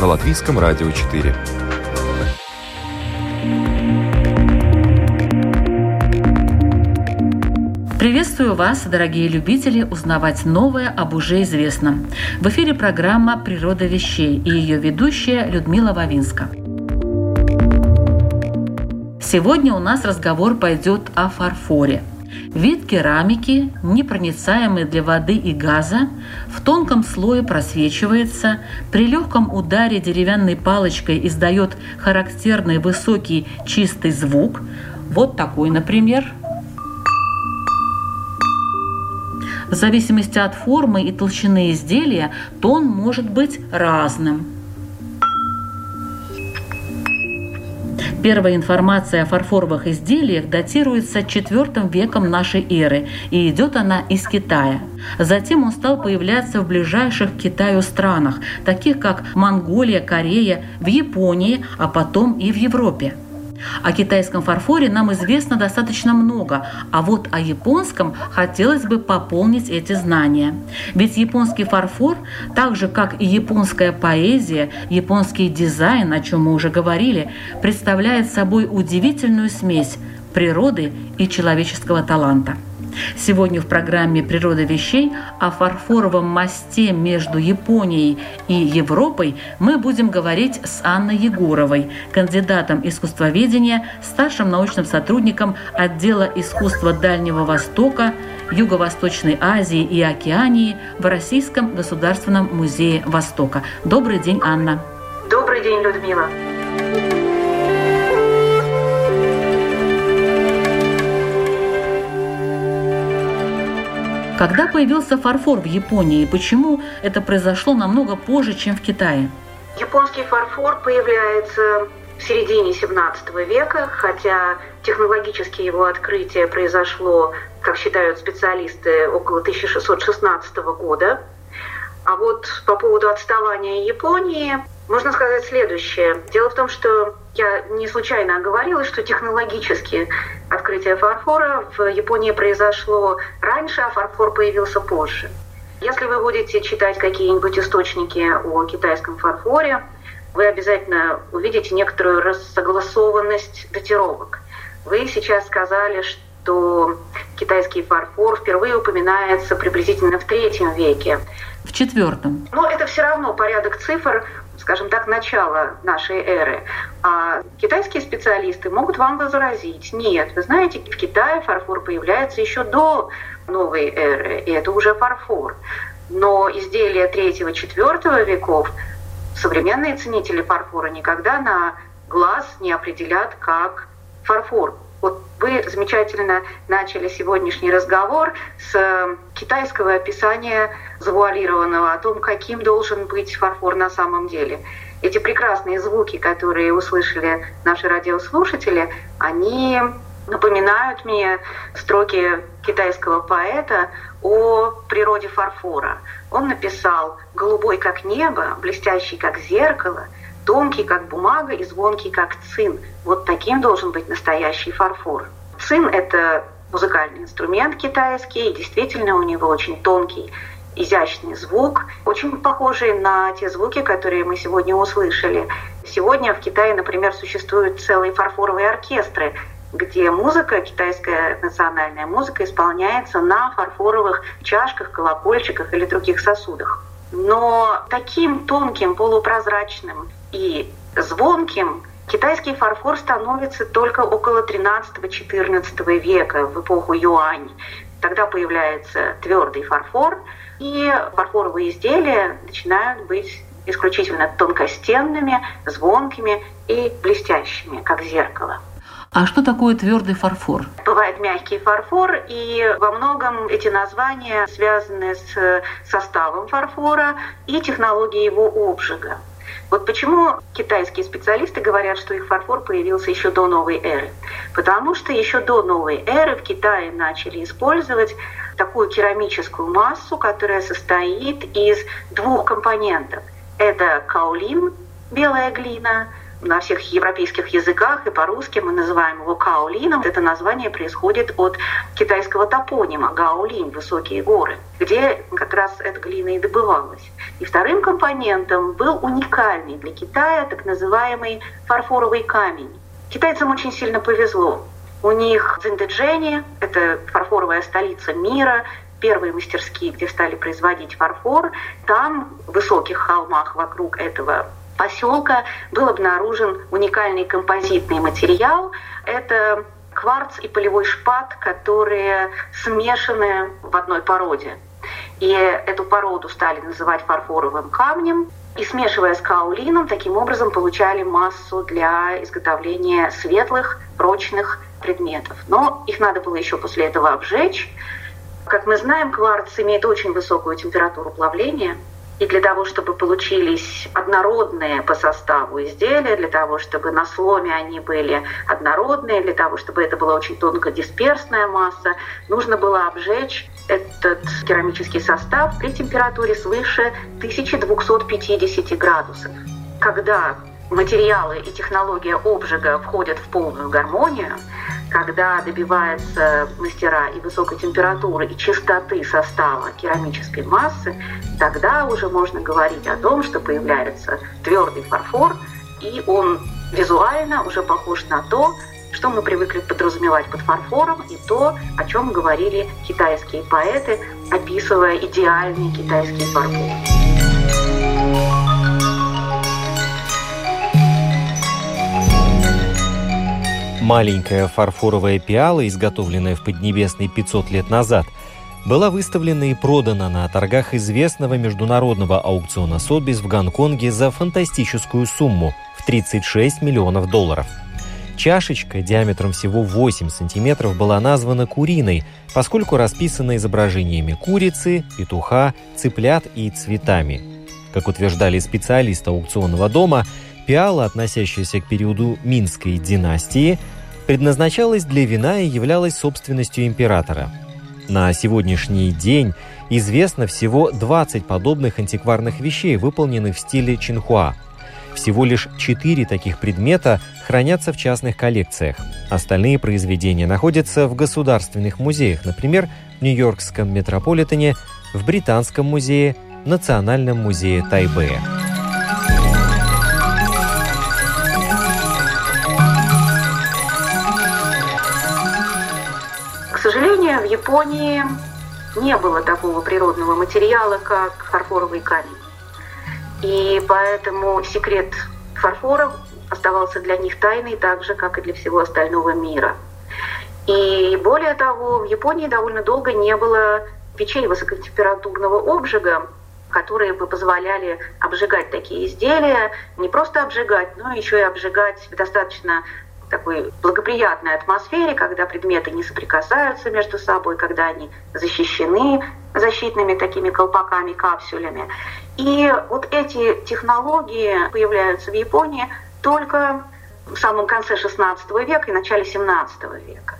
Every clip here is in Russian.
На Латвийском радио 4. Приветствую вас, дорогие любители, узнавать новое об уже известном. В эфире программа «Природа вещей» и ее ведущая Людмила Вавинска. Сегодня у нас разговор пойдет о фарфоре – Вид керамики, непроницаемый для воды и газа, в тонком слое просвечивается, при легком ударе деревянной палочкой издает характерный высокий чистый звук. Вот такой, например. В зависимости от формы и толщины изделия тон может быть разным – Первая информация о фарфоровых изделиях датируется IV веком нашей эры, и идет она из Китая. Затем он стал появляться в ближайших к Китаю странах, таких как Монголия, Корея, в Японии, а потом и в Европе. О китайском фарфоре нам известно достаточно много, а вот о японском хотелось бы пополнить эти знания. Ведь японский фарфор, так же как и японская поэзия, японский дизайн, о чем мы уже говорили, представляет собой удивительную смесь природы и человеческого таланта. Сегодня в программе «Природа вещей» о фарфоровом мосте между Японией и Европой мы будем говорить с Анной Егоровой, кандидатом искусствоведения, старшим научным сотрудником отдела искусства Дальнего Востока, Юго-Восточной Азии и Океании в Российском государственном музее Востока. Добрый день, Анна. Добрый день, Людмила. Когда появился фарфор в Японии, почему это произошло намного позже, чем в Китае? Японский фарфор появляется в середине 17 века, хотя технологически его открытие произошло, как считают специалисты, около 1616 года. А вот по поводу отставания Японии можно сказать следующее. Дело в том, что я не случайно оговорила, что технологически открытие фарфора в Японии произошло раньше, а фарфор появился позже. Если вы будете читать какие-нибудь источники о китайском фарфоре, вы обязательно увидите некоторую рассогласованность датировок. Вы сейчас сказали, что китайский фарфор впервые упоминается приблизительно в третьем веке. В четвертом. Но это все равно порядок цифр скажем так, начала нашей эры. А китайские специалисты могут вам возразить, нет, вы знаете, в Китае фарфор появляется еще до новой эры, и это уже фарфор. Но изделия третьего-четвертого веков современные ценители фарфора никогда на глаз не определят как фарфор. Вот вы замечательно начали сегодняшний разговор с китайского описания завуалированного о том, каким должен быть фарфор на самом деле. Эти прекрасные звуки, которые услышали наши радиослушатели, они напоминают мне строки китайского поэта о природе фарфора. Он написал «голубой, как небо, блестящий, как зеркало, тонкий, как бумага, и звонкий, как цин. Вот таким должен быть настоящий фарфор. Цин — это музыкальный инструмент китайский, и действительно у него очень тонкий, изящный звук, очень похожий на те звуки, которые мы сегодня услышали. Сегодня в Китае, например, существуют целые фарфоровые оркестры, где музыка, китайская национальная музыка, исполняется на фарфоровых чашках, колокольчиках или других сосудах. Но таким тонким, полупрозрачным и звонким китайский фарфор становится только около 13-14 века, в эпоху Юань. Тогда появляется твердый фарфор, и фарфоровые изделия начинают быть исключительно тонкостенными, звонкими и блестящими, как зеркало. А что такое твердый фарфор? Бывает мягкий фарфор, и во многом эти названия связаны с составом фарфора и технологией его обжига. Вот почему китайские специалисты говорят, что их фарфор появился еще до новой эры. Потому что еще до новой эры в Китае начали использовать такую керамическую массу, которая состоит из двух компонентов. Это каолин, белая глина, на всех европейских языках и по-русски мы называем его каолином. Это название происходит от китайского топонима гаолинь, высокие горы, где как раз эта глина и добывалась. И вторым компонентом был уникальный для Китая так называемый фарфоровый камень. Китайцам очень сильно повезло. У них Цзиндэджэни, это фарфоровая столица мира, первые мастерские, где стали производить фарфор. Там, в высоких холмах вокруг этого поселка, был обнаружен уникальный композитный материал. Это кварц и полевой шпат, которые смешаны в одной породе. И эту породу стали называть фарфоровым камнем. И смешивая с каолином, таким образом получали массу для изготовления светлых, прочных предметов. Но их надо было еще после этого обжечь. Как мы знаем, кварц имеет очень высокую температуру плавления – и для того, чтобы получились однородные по составу изделия, для того, чтобы на сломе они были однородные, для того, чтобы это была очень тонкодисперсная масса, нужно было обжечь этот керамический состав при температуре свыше 1250 градусов. Когда материалы и технология обжига входят в полную гармонию, когда добиваются мастера и высокой температуры, и чистоты состава керамической массы, тогда уже можно говорить о том, что появляется твердый фарфор, и он визуально уже похож на то, что мы привыкли подразумевать под фарфором, и то, о чем говорили китайские поэты, описывая идеальный китайский фарфор. Маленькая фарфоровая пиала, изготовленная в Поднебесной 500 лет назад, была выставлена и продана на торгах известного международного аукциона Сотбис в Гонконге за фантастическую сумму в 36 миллионов долларов. Чашечка диаметром всего 8 сантиметров была названа куриной, поскольку расписана изображениями курицы, петуха, цыплят и цветами. Как утверждали специалисты аукционного дома, пиала, относящаяся к периоду Минской династии, предназначалась для вина и являлась собственностью императора. На сегодняшний день известно всего 20 подобных антикварных вещей, выполненных в стиле Чинхуа. Всего лишь 4 таких предмета хранятся в частных коллекциях. Остальные произведения находятся в государственных музеях, например, в Нью-Йоркском метрополитене, в Британском музее, Национальном музее Тайбэя. Японии не было такого природного материала, как фарфоровый камень. И поэтому секрет фарфора оставался для них тайной, так же, как и для всего остального мира. И более того, в Японии довольно долго не было печей высокотемпературного обжига, которые бы позволяли обжигать такие изделия, не просто обжигать, но еще и обжигать в достаточно такой благоприятной атмосфере, когда предметы не соприкасаются между собой, когда они защищены защитными такими колпаками, капсулями. И вот эти технологии появляются в Японии только в самом конце XVI века и начале XVII века.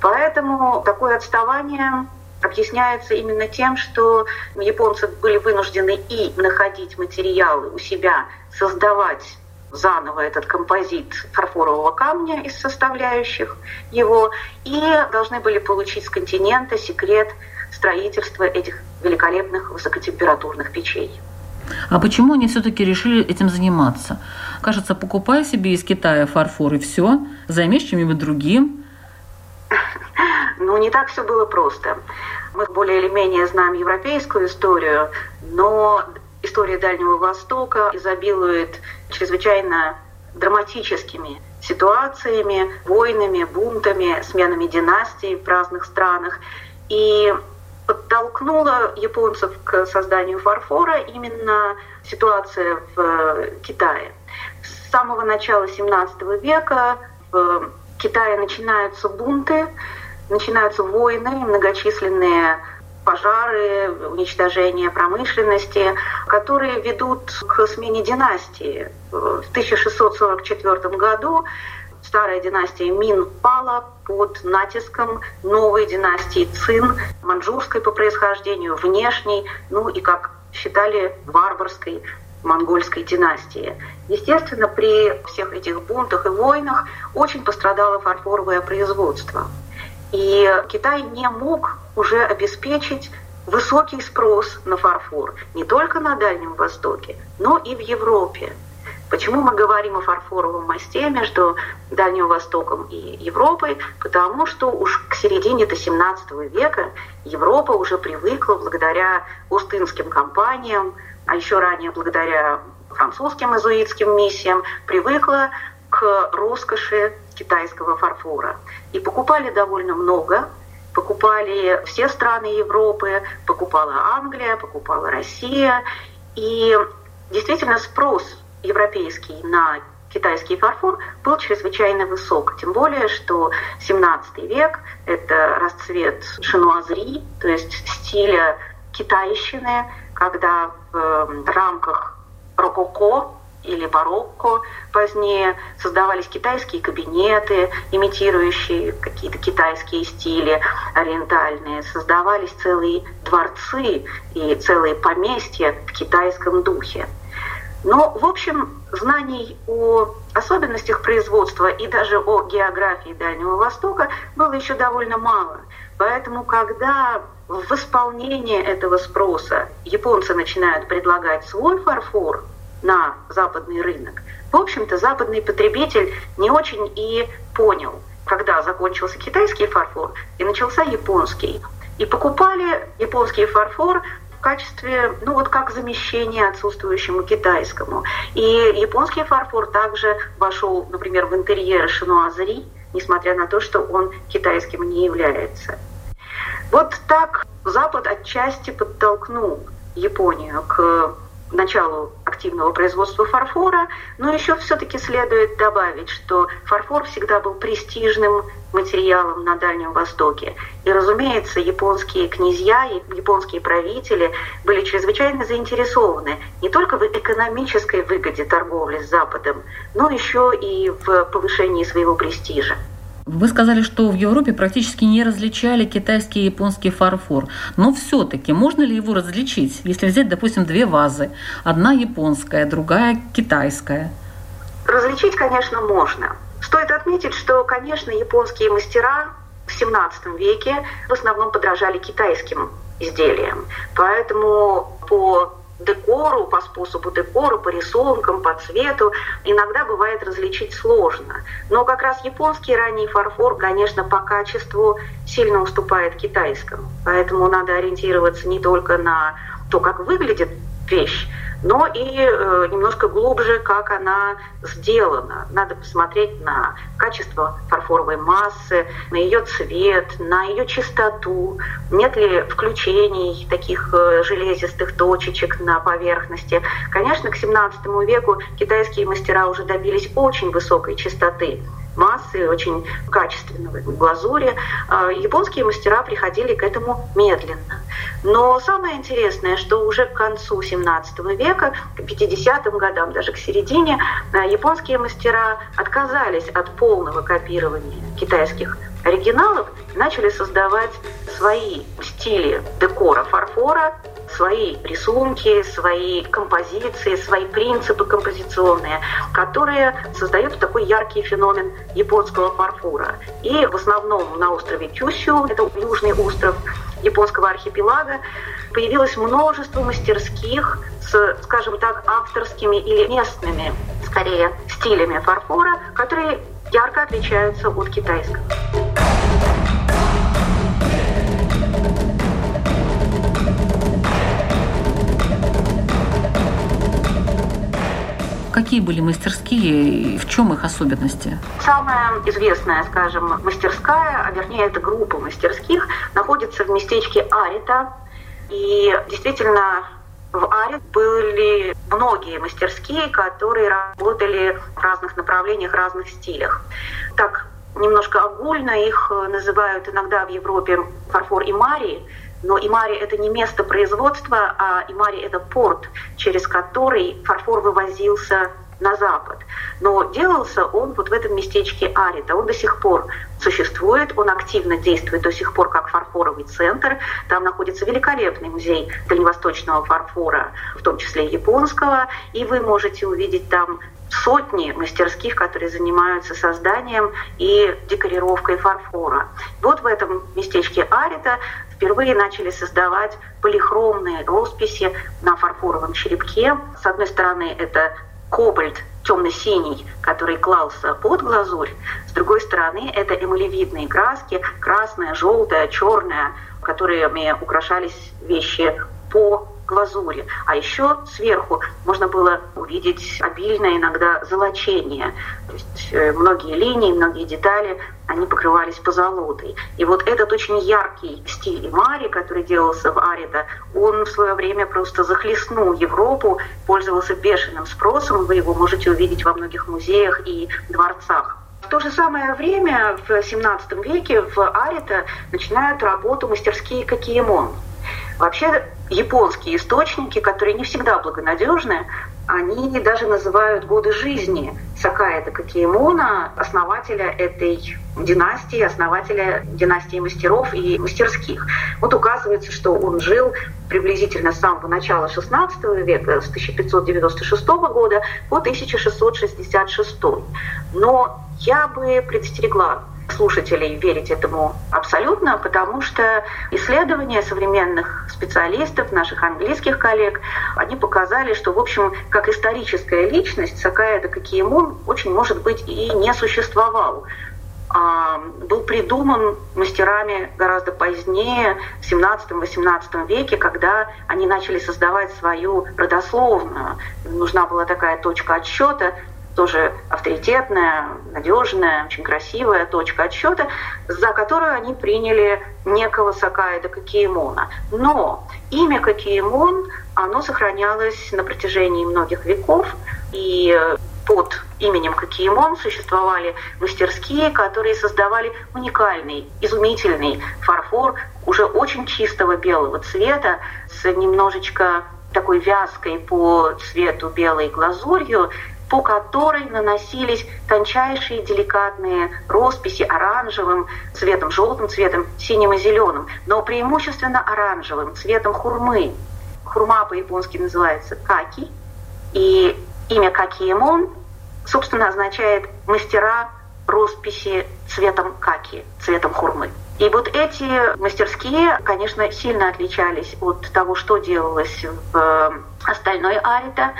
Поэтому такое отставание объясняется именно тем, что японцы были вынуждены и находить материалы у себя, создавать заново этот композит фарфорового камня из составляющих его и должны были получить с континента секрет строительства этих великолепных высокотемпературных печей. А почему они все-таки решили этим заниматься? Кажется, покупай себе из Китая фарфор и все, займешь чем-нибудь другим. Ну, не так все было просто. Мы более или менее знаем европейскую историю, но история Дальнего Востока изобилует чрезвычайно драматическими ситуациями, войнами, бунтами, сменами династий в разных странах. И подтолкнула японцев к созданию фарфора именно ситуация в Китае. С самого начала XVII века в Китае начинаются бунты, начинаются войны, многочисленные пожары, уничтожение промышленности, которые ведут к смене династии. В 1644 году старая династия Мин пала под натиском новой династии Цин, маньчжурской по происхождению, внешней, ну и, как считали, варварской монгольской династии. Естественно, при всех этих бунтах и войнах очень пострадало фарфоровое производство. И Китай не мог уже обеспечить высокий спрос на фарфор не только на Дальнем Востоке, но и в Европе. Почему мы говорим о фарфоровом мосте между Дальним Востоком и Европой? Потому что уж к середине XVII века Европа уже привыкла благодаря устынским компаниям, а еще ранее благодаря французским изуитским миссиям, привыкла к роскоши китайского фарфора. И покупали довольно много, покупали все страны Европы, покупала Англия, покупала Россия. И действительно спрос европейский на китайский фарфор был чрезвычайно высок. Тем более, что 17 век – это расцвет шинуазри, то есть стиля китайщины, когда в рамках рококо или барокко. Позднее создавались китайские кабинеты, имитирующие какие-то китайские стили ориентальные. Создавались целые дворцы и целые поместья в китайском духе. Но, в общем, знаний о особенностях производства и даже о географии Дальнего Востока было еще довольно мало. Поэтому, когда в исполнение этого спроса японцы начинают предлагать свой фарфор на западный рынок, в общем-то, западный потребитель не очень и понял, когда закончился китайский фарфор и начался японский. И покупали японский фарфор в качестве, ну вот как замещение отсутствующему китайскому. И японский фарфор также вошел, например, в интерьеры шинуазри, несмотря на то, что он китайским не является. Вот так Запад отчасти подтолкнул Японию к началу активного производства фарфора, но еще все-таки следует добавить, что фарфор всегда был престижным материалом на Дальнем Востоке. И, разумеется, японские князья и японские правители были чрезвычайно заинтересованы не только в экономической выгоде торговли с Западом, но еще и в повышении своего престижа. Вы сказали, что в Европе практически не различали китайский и японский фарфор. Но все-таки можно ли его различить, если взять, допустим, две вазы? Одна японская, другая китайская. Различить, конечно, можно. Стоит отметить, что, конечно, японские мастера в XVII веке в основном подражали китайским изделиям. Поэтому по декору, по способу декора, по рисункам, по цвету иногда бывает различить сложно. Но как раз японский ранний фарфор, конечно, по качеству сильно уступает китайскому. Поэтому надо ориентироваться не только на то, как выглядит вещь, но и э, немножко глубже, как она сделана. Надо посмотреть на качество фарфоровой массы, на ее цвет, на ее чистоту, нет ли включений таких э, железистых точечек на поверхности. Конечно, к 17 веку китайские мастера уже добились очень высокой чистоты массы, очень качественного глазури. А, японские мастера приходили к этому медленно. Но самое интересное, что уже к концу 17 века, к 50-м годам, даже к середине, а, японские мастера отказались от полного копирования китайских оригиналов и начали создавать свои стили декора фарфора, свои рисунки, свои композиции, свои принципы композиционные, которые создают такой яркий феномен японского фарфора. И в основном на острове Кюсю, это южный остров японского архипелага, появилось множество мастерских с, скажем так, авторскими или местными, скорее, стилями фарфора, которые ярко отличаются от китайского. Какие были мастерские и в чем их особенности? Самая известная, скажем, мастерская, а вернее это группа мастерских, находится в местечке Арита. И действительно в Аре были многие мастерские, которые работали в разных направлениях, разных стилях. Так, немножко огульно их называют иногда в Европе фарфор и марии, Но Имари – это не место производства, а Имари – это порт, через который фарфор вывозился на запад. Но делался он вот в этом местечке Арита. Он до сих пор существует, он активно действует до сих пор как фарфоровый центр. Там находится великолепный музей дальневосточного фарфора, в том числе японского, и вы можете увидеть там сотни мастерских, которые занимаются созданием и декорировкой фарфора. Вот в этом местечке Арита впервые начали создавать полихромные росписи на фарфоровом черепке. С одной стороны, это кобальт темно-синий, который клался под глазурь. С другой стороны, это эмалевидные краски, красная, желтая, черная, которыми украшались вещи по глазури. А еще сверху можно было увидеть обильное иногда золочение. То есть э, многие линии, многие детали, они покрывались позолотой. И вот этот очень яркий стиль Мари, который делался в Арида, он в свое время просто захлестнул Европу, пользовался бешеным спросом. Вы его можете увидеть во многих музеях и дворцах. В то же самое время, в XVII веке, в Арита начинают работу мастерские Какиемон. Вообще японские источники, которые не всегда благонадежны, они даже называют годы жизни Сакаэта Какиемона, основателя этой династии, основателя династии мастеров и мастерских. Вот указывается, что он жил приблизительно с самого начала XVI века, с 1596 года по 1666. Но я бы предостерегла слушателей верить этому абсолютно, потому что исследования современных специалистов, наших английских коллег, они показали, что, в общем, как историческая личность Сакаэда Какиемон очень может быть и не существовал а, был придуман мастерами гораздо позднее, в 17-18 веке, когда они начали создавать свою родословную. Нужна была такая точка отсчета, тоже авторитетная, надежная, очень красивая точка отсчета, за которую они приняли некого Сакаида Какиемона. Но имя Какиемон, оно сохранялось на протяжении многих веков, и под именем Какиемон существовали мастерские, которые создавали уникальный, изумительный фарфор уже очень чистого белого цвета с немножечко такой вязкой по цвету белой глазурью, по которой наносились тончайшие деликатные росписи оранжевым цветом, желтым цветом, синим и зеленым, но преимущественно оранжевым цветом хурмы. Хурма по-японски называется каки, и имя Какиемон, собственно, означает мастера росписи цветом каки, цветом хурмы. И вот эти мастерские, конечно, сильно отличались от того, что делалось в остальной Арита.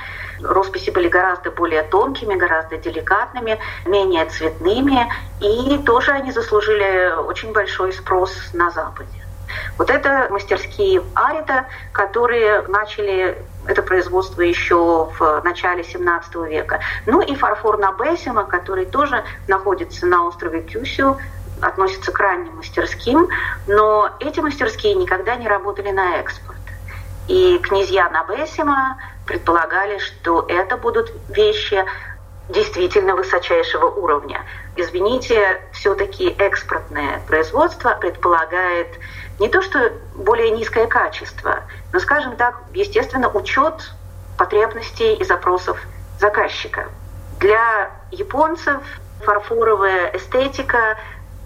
Росписи были гораздо более тонкими, гораздо деликатными, менее цветными, и тоже они заслужили очень большой спрос на Западе. Вот это мастерские Арита, которые начали это производство еще в начале 17 века. Ну и фарфор Набессима, который тоже находится на острове Кюсю, относится к ранним мастерским, но эти мастерские никогда не работали на экспорт. И князья Набессима предполагали, что это будут вещи действительно высочайшего уровня. Извините, все-таки экспортное производство предполагает не то, что более низкое качество, но, скажем так, естественно, учет потребностей и запросов заказчика. Для японцев фарфоровая эстетика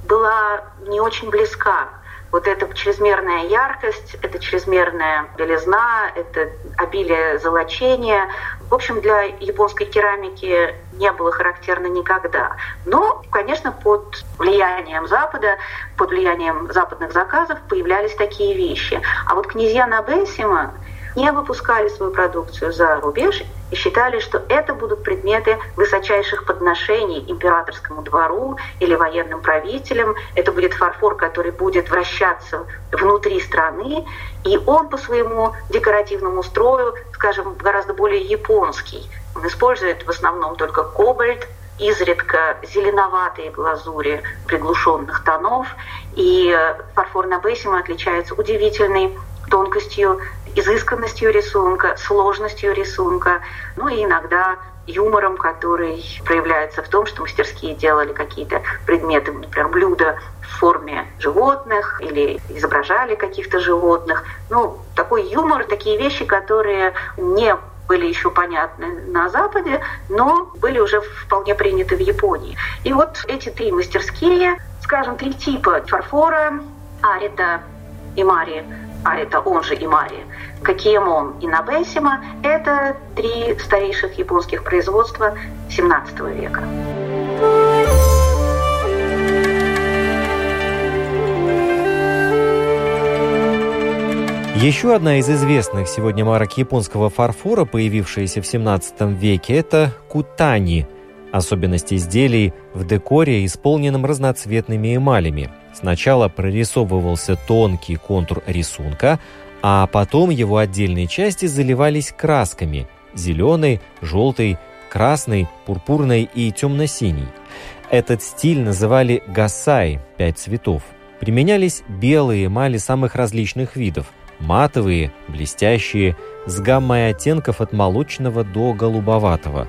была не очень близка. Вот эта чрезмерная яркость, это чрезмерная белизна, это обилие золочения. В общем, для японской керамики не было характерно никогда. Но, конечно, под влиянием Запада, под влиянием западных заказов появлялись такие вещи. А вот князья Набессима не выпускали свою продукцию за рубеж и считали, что это будут предметы высочайших подношений императорскому двору или военным правителям. Это будет фарфор, который будет вращаться внутри страны, и он по своему декоративному строю, скажем, гораздо более японский. Он использует в основном только кобальт, изредка зеленоватые глазури приглушенных тонов, и фарфор на Бессима отличается удивительной тонкостью изысканностью рисунка, сложностью рисунка, ну и иногда юмором, который проявляется в том, что мастерские делали какие-то предметы, например, блюда в форме животных или изображали каких-то животных. Ну, такой юмор, такие вещи, которые не были еще понятны на Западе, но были уже вполне приняты в Японии. И вот эти три мастерские, скажем, три типа фарфора, арита и мари, арита, он же и мари, Какиемон и Набесима – это три старейших японских производства XVII века. Еще одна из известных сегодня марок японского фарфора, появившаяся в 17 веке, это кутани. Особенность изделий в декоре, исполненном разноцветными эмалями. Сначала прорисовывался тонкий контур рисунка, а потом его отдельные части заливались красками – зеленой, желтой, красной, пурпурной и темно-синий. Этот стиль называли гасай – пять цветов. Применялись белые эмали самых различных видов – матовые, блестящие, с гаммой оттенков от молочного до голубоватого.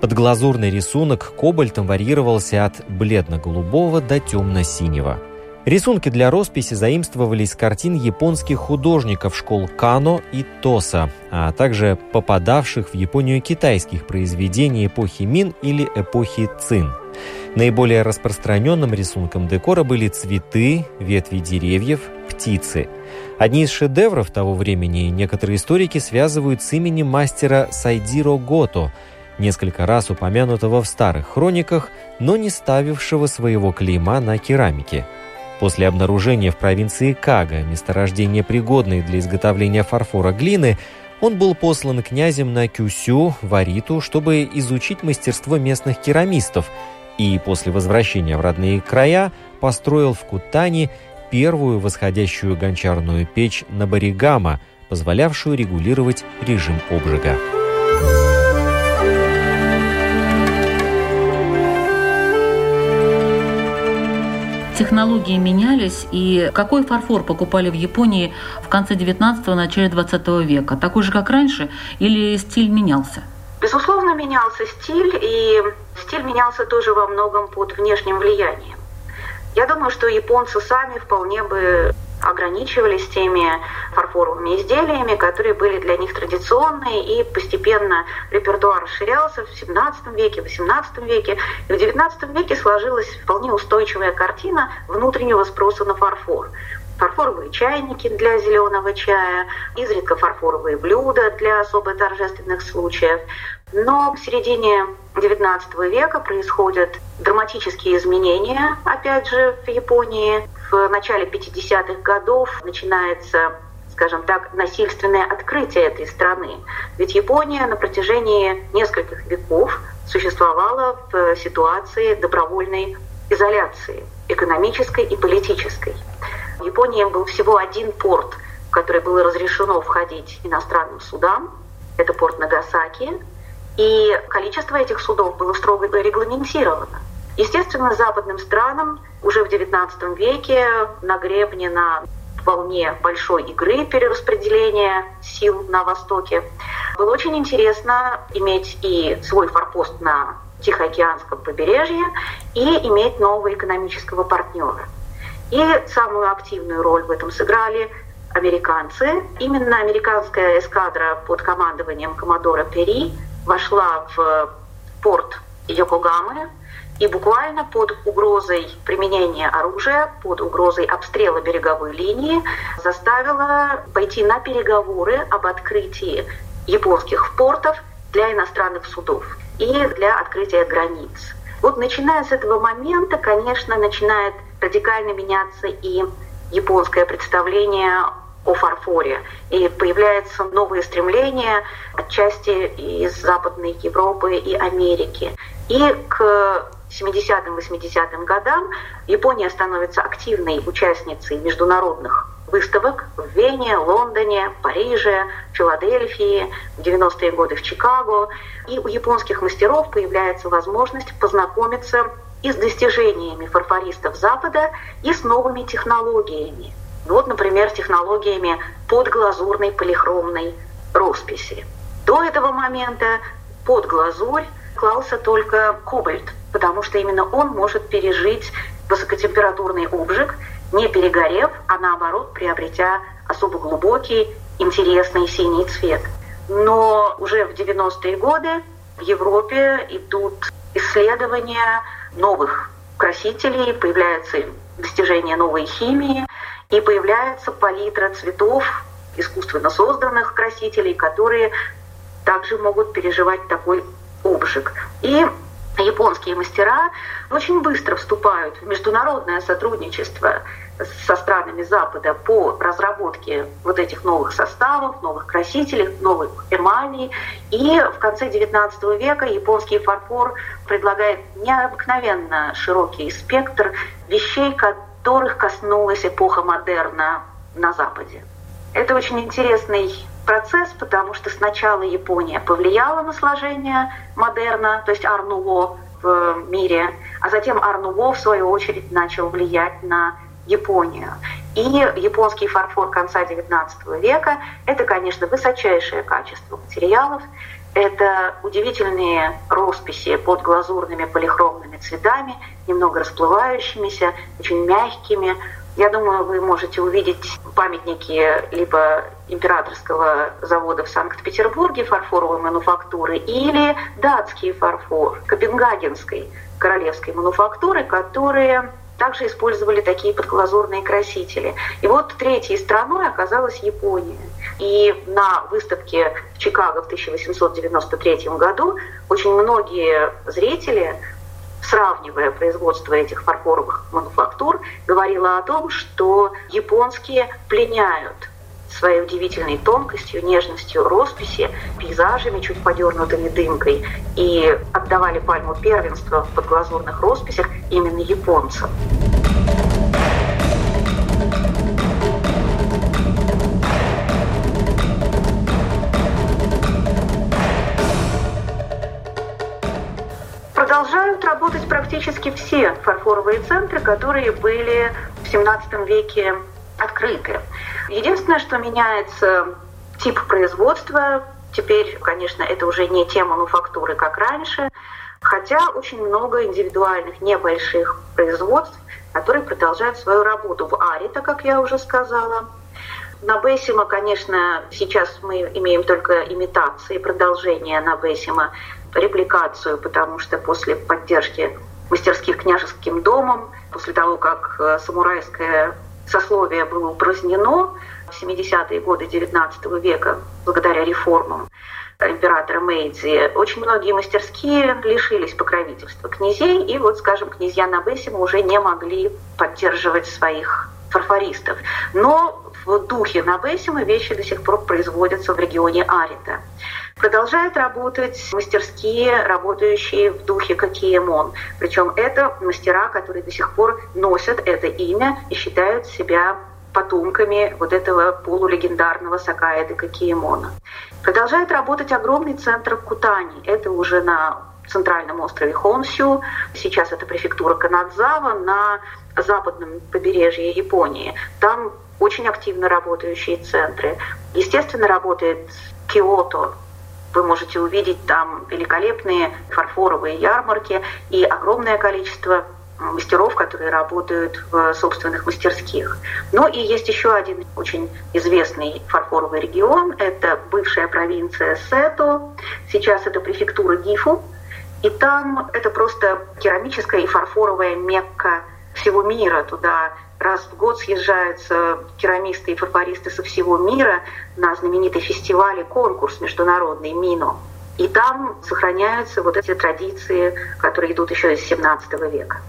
Подглазурный рисунок кобальтом варьировался от бледно-голубого до темно-синего. Рисунки для росписи заимствовались с картин японских художников школ Кано и Тоса, а также попадавших в Японию китайских произведений эпохи Мин или эпохи Цин. Наиболее распространенным рисунком декора были цветы, ветви деревьев, птицы – Одни из шедевров того времени некоторые историки связывают с именем мастера Сайдиро Гото, несколько раз упомянутого в старых хрониках, но не ставившего своего клейма на керамике. После обнаружения в провинции Кага месторождения пригодной для изготовления фарфора глины, он был послан князем на Кюсю, в Ариту, чтобы изучить мастерство местных керамистов, и после возвращения в родные края построил в Кутани первую восходящую гончарную печь на Баригама, позволявшую регулировать режим обжига. Технологии менялись, и какой фарфор покупали в Японии в конце 19-го, начале 20 века? Такой же, как раньше, или стиль менялся? Безусловно, менялся стиль, и стиль менялся тоже во многом под внешним влиянием. Я думаю, что японцы сами вполне бы ограничивались теми фарфоровыми изделиями, которые были для них традиционные, и постепенно репертуар расширялся в XVII веке, в XVIII веке. И в XIX веке сложилась вполне устойчивая картина внутреннего спроса на фарфор фарфоровые чайники для зеленого чая, изредка фарфоровые блюда для особо торжественных случаев. Но в середине XIX века происходят драматические изменения, опять же, в Японии. В начале 50-х годов начинается скажем так, насильственное открытие этой страны. Ведь Япония на протяжении нескольких веков существовала в ситуации добровольной изоляции, экономической и политической. В Японии был всего один порт, в который было разрешено входить иностранным судам. Это порт Нагасаки, и количество этих судов было строго регламентировано. Естественно, западным странам уже в XIX веке на на волне большой игры перераспределения сил на Востоке. Было очень интересно иметь и свой форпост на Тихоокеанском побережье и иметь нового экономического партнера. И самую активную роль в этом сыграли американцы. Именно американская эскадра под командованием коммодора Пери вошла в порт Йокогамы и буквально под угрозой применения оружия, под угрозой обстрела береговой линии заставила пойти на переговоры об открытии японских портов для иностранных судов и для открытия границ. Вот начиная с этого момента, конечно, начинает радикально меняться и японское представление о фарфоре. И появляются новые стремления отчасти из Западной Европы и Америки. И к 70-м, 80-м годам Япония становится активной участницей международных выставок в Вене, Лондоне, Париже, Филадельфии, в 90-е годы в Чикаго. И у японских мастеров появляется возможность познакомиться и с достижениями фарфористов Запада, и с новыми технологиями. Вот, например, технологиями подглазурной полихромной росписи. До этого момента под глазурь клался только кобальт, потому что именно он может пережить высокотемпературный обжиг, не перегорев, а наоборот приобретя особо глубокий, интересный синий цвет. Но уже в 90-е годы в Европе идут исследования новых красителей, появляются достижения новой химии, и появляется палитра цветов, искусственно созданных красителей, которые также могут переживать такой обжиг. И японские мастера очень быстро вступают в международное сотрудничество со странами Запада по разработке вот этих новых составов, новых красителей, новых эмалей. И в конце XIX века японский фарфор предлагает необыкновенно широкий спектр вещей, которых коснулась эпоха модерна на Западе. Это очень интересный процесс, потому что сначала Япония повлияла на сложение модерна, то есть Арнуво в мире, а затем Арнуво, в свою очередь, начал влиять на Японию. И японский фарфор конца XIX века – это, конечно, высочайшее качество материалов, это удивительные росписи под глазурными полихромными цветами, немного расплывающимися, очень мягкими, я думаю, вы можете увидеть памятники либо императорского завода в Санкт-Петербурге фарфоровой мануфактуры или датский фарфор Копенгагенской королевской мануфактуры, которые также использовали такие подглазурные красители. И вот третьей страной оказалась Япония. И на выставке в Чикаго в 1893 году очень многие зрители сравнивая производство этих фарфоровых мануфактур, говорила о том, что японские пленяют своей удивительной тонкостью, нежностью росписи, пейзажами, чуть подернутыми дымкой, и отдавали пальму первенства в подглазурных росписях именно японцам. Практически все фарфоровые центры, которые были в XVII веке открыты. Единственное, что меняется тип производства. Теперь, конечно, это уже не те мануфактуры, как раньше, хотя очень много индивидуальных небольших производств, которые продолжают свою работу в Арита, как я уже сказала. На Бессима, конечно, сейчас мы имеем только имитации, продолжение на Бессима репликацию, потому что после поддержки мастерских княжеским домом, после того, как э, самурайское сословие было упразднено в 70-е годы XIX века благодаря реформам императора Мэйдзи, очень многие мастерские лишились покровительства князей, и вот, скажем, князья Набессима уже не могли поддерживать своих фарфористов. Но в духе Набессима вещи до сих пор производятся в регионе Арита. Продолжают работать мастерские, работающие в духе Кокиемон. Причем это мастера, которые до сих пор носят это имя и считают себя потомками вот этого полулегендарного Сакаэда Кокиемона. Продолжает работать огромный центр Кутани. Это уже на центральном острове Хонсю. Сейчас это префектура Канадзава на западном побережье Японии. Там очень активно работающие центры. Естественно, работает Киото, вы можете увидеть там великолепные фарфоровые ярмарки и огромное количество мастеров, которые работают в собственных мастерских. Но и есть еще один очень известный фарфоровый регион. Это бывшая провинция Сето. Сейчас это префектура Гифу. И там это просто керамическая и фарфоровая мекка всего мира. Туда раз в год съезжаются керамисты и фарфористы со всего мира на знаменитый фестиваль и конкурс международный МИНО. И там сохраняются вот эти традиции, которые идут еще из 17 века.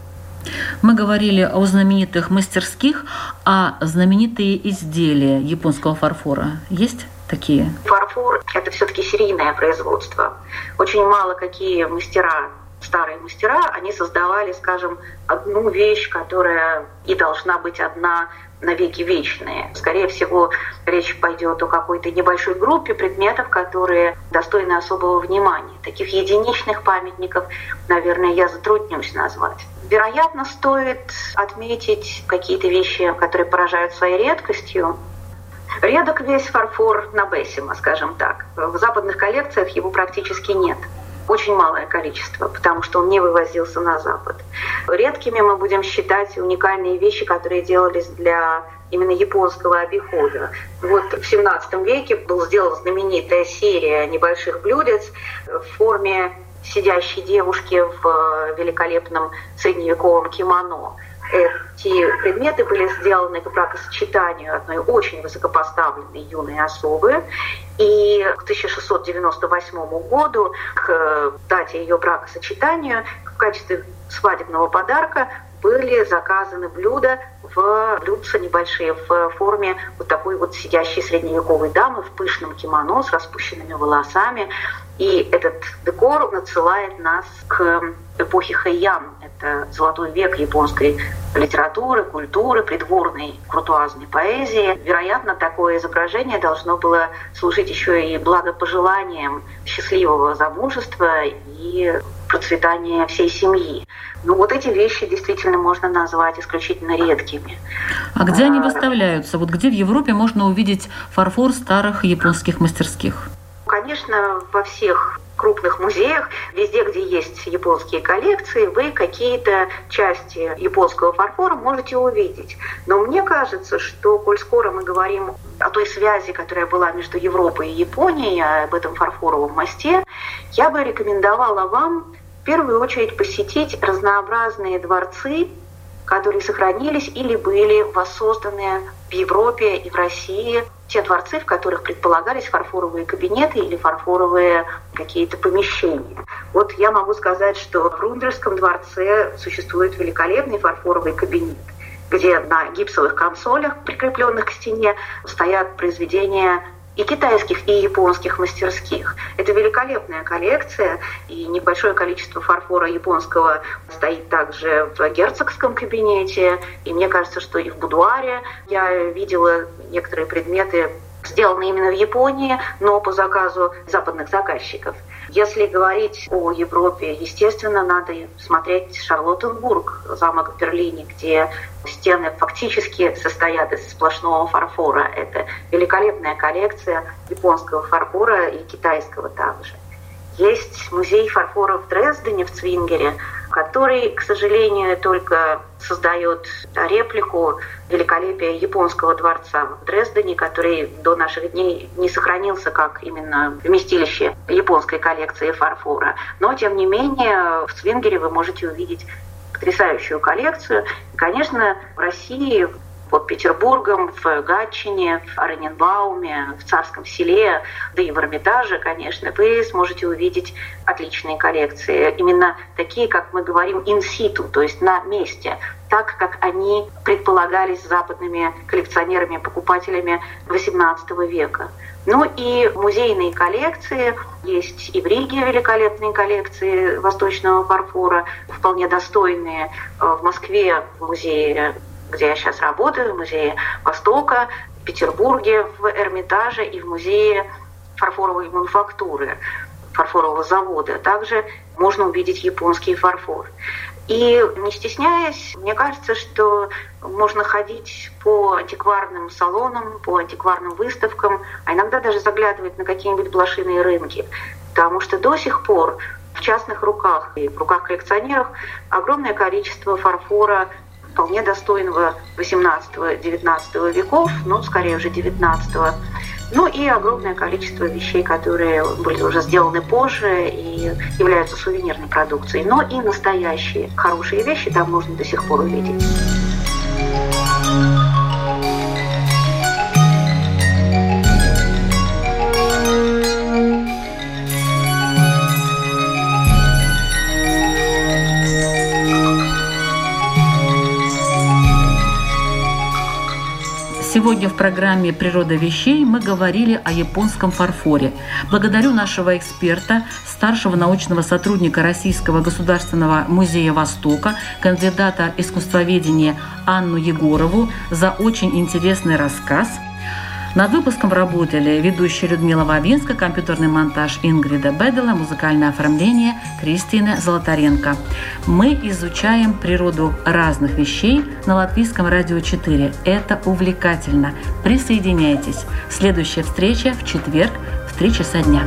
Мы говорили о знаменитых мастерских, а знаменитые изделия японского фарфора есть такие? Фарфор – это все-таки серийное производство. Очень мало какие мастера старые мастера, они создавали, скажем, одну вещь, которая и должна быть одна навеки вечные. Скорее всего, речь пойдет о какой-то небольшой группе предметов, которые достойны особого внимания. Таких единичных памятников, наверное, я затруднюсь назвать. Вероятно, стоит отметить какие-то вещи, которые поражают своей редкостью. Редок весь фарфор на Бессима, скажем так. В западных коллекциях его практически нет. Очень малое количество, потому что он не вывозился на Запад. Редкими мы будем считать уникальные вещи, которые делались для именно японского обихода. Вот в 17 веке была сделана знаменитая серия небольших блюдец в форме сидящей девушки в великолепном средневековом кимоно. Эти предметы были сделаны к бракосочетанию одной очень высокопоставленной юной особы. И к 1698 году, к дате ее бракосочетания, в качестве свадебного подарка были заказаны блюда в блюдца небольшие в форме вот такой вот сидящей средневековой дамы в пышном кимоно с распущенными волосами. И этот декор надсылает нас к эпохе Хэйян. Это золотой век японской литературы, культуры, придворной крутуазной поэзии. Вероятно, такое изображение должно было служить еще и благопожеланием счастливого замужества и процветания всей семьи. Ну вот эти вещи действительно можно назвать исключительно редкими. А где они а, выставляются? Вот где в Европе можно увидеть фарфор старых японских мастерских? Конечно, во всех крупных музеях, везде, где есть японские коллекции, вы какие-то части японского фарфора можете увидеть. Но мне кажется, что, коль скоро мы говорим о той связи, которая была между Европой и Японией, об этом фарфоровом мосте, я бы рекомендовала вам в первую очередь посетить разнообразные дворцы, которые сохранились или были воссозданы в Европе и в России те дворцы, в которых предполагались фарфоровые кабинеты или фарфоровые какие-то помещения. Вот я могу сказать, что в Рундерском дворце существует великолепный фарфоровый кабинет где на гипсовых консолях, прикрепленных к стене, стоят произведения и китайских, и японских мастерских. Это великолепная коллекция, и небольшое количество фарфора японского стоит также в герцогском кабинете, и мне кажется, что и в будуаре я видела некоторые предметы сделанные именно в Японии, но по заказу западных заказчиков. Если говорить о Европе, естественно, надо смотреть Шарлоттенбург, замок в Берлине, где стены фактически состоят из сплошного фарфора. Это великолепная коллекция японского фарфора и китайского также. Есть музей фарфора в Дрездене, в Цвингере, который, к сожалению, только создает реплику великолепия японского дворца в Дрездене, который до наших дней не сохранился как именно вместилище японской коллекции фарфора. Но, тем не менее, в Цвингере вы можете увидеть потрясающую коллекцию. И, конечно, в России под Петербургом, в Гатчине, в Орененбауме, в Царском селе, да и в Эрмитаже, конечно, вы сможете увидеть отличные коллекции. Именно такие, как мы говорим, инситу, то есть на месте, так, как они предполагались западными коллекционерами, покупателями XVIII века. Ну и музейные коллекции. Есть и в Риге великолепные коллекции восточного фарфора, вполне достойные. В Москве в музее где я сейчас работаю, в Музее Востока, в Петербурге, в Эрмитаже и в Музее фарфоровой мануфактуры, фарфорового завода. Также можно увидеть японский фарфор. И не стесняясь, мне кажется, что можно ходить по антикварным салонам, по антикварным выставкам, а иногда даже заглядывать на какие-нибудь блошиные рынки. Потому что до сих пор в частных руках и в руках коллекционеров огромное количество фарфора вполне достойного 18-19 веков, но скорее уже 19 ну и огромное количество вещей, которые были уже сделаны позже и являются сувенирной продукцией. Но и настоящие хорошие вещи там можно до сих пор увидеть. Сегодня в программе «Природа вещей» мы говорили о японском фарфоре. Благодарю нашего эксперта, старшего научного сотрудника Российского государственного музея Востока, кандидата искусствоведения Анну Егорову за очень интересный рассказ. Над выпуском работали ведущая Людмила Вавинска, компьютерный монтаж Ингрида Бедела, музыкальное оформление Кристины Золотаренко. Мы изучаем природу разных вещей на Латвийском радио 4. Это увлекательно. Присоединяйтесь. Следующая встреча в четверг в 3 часа дня.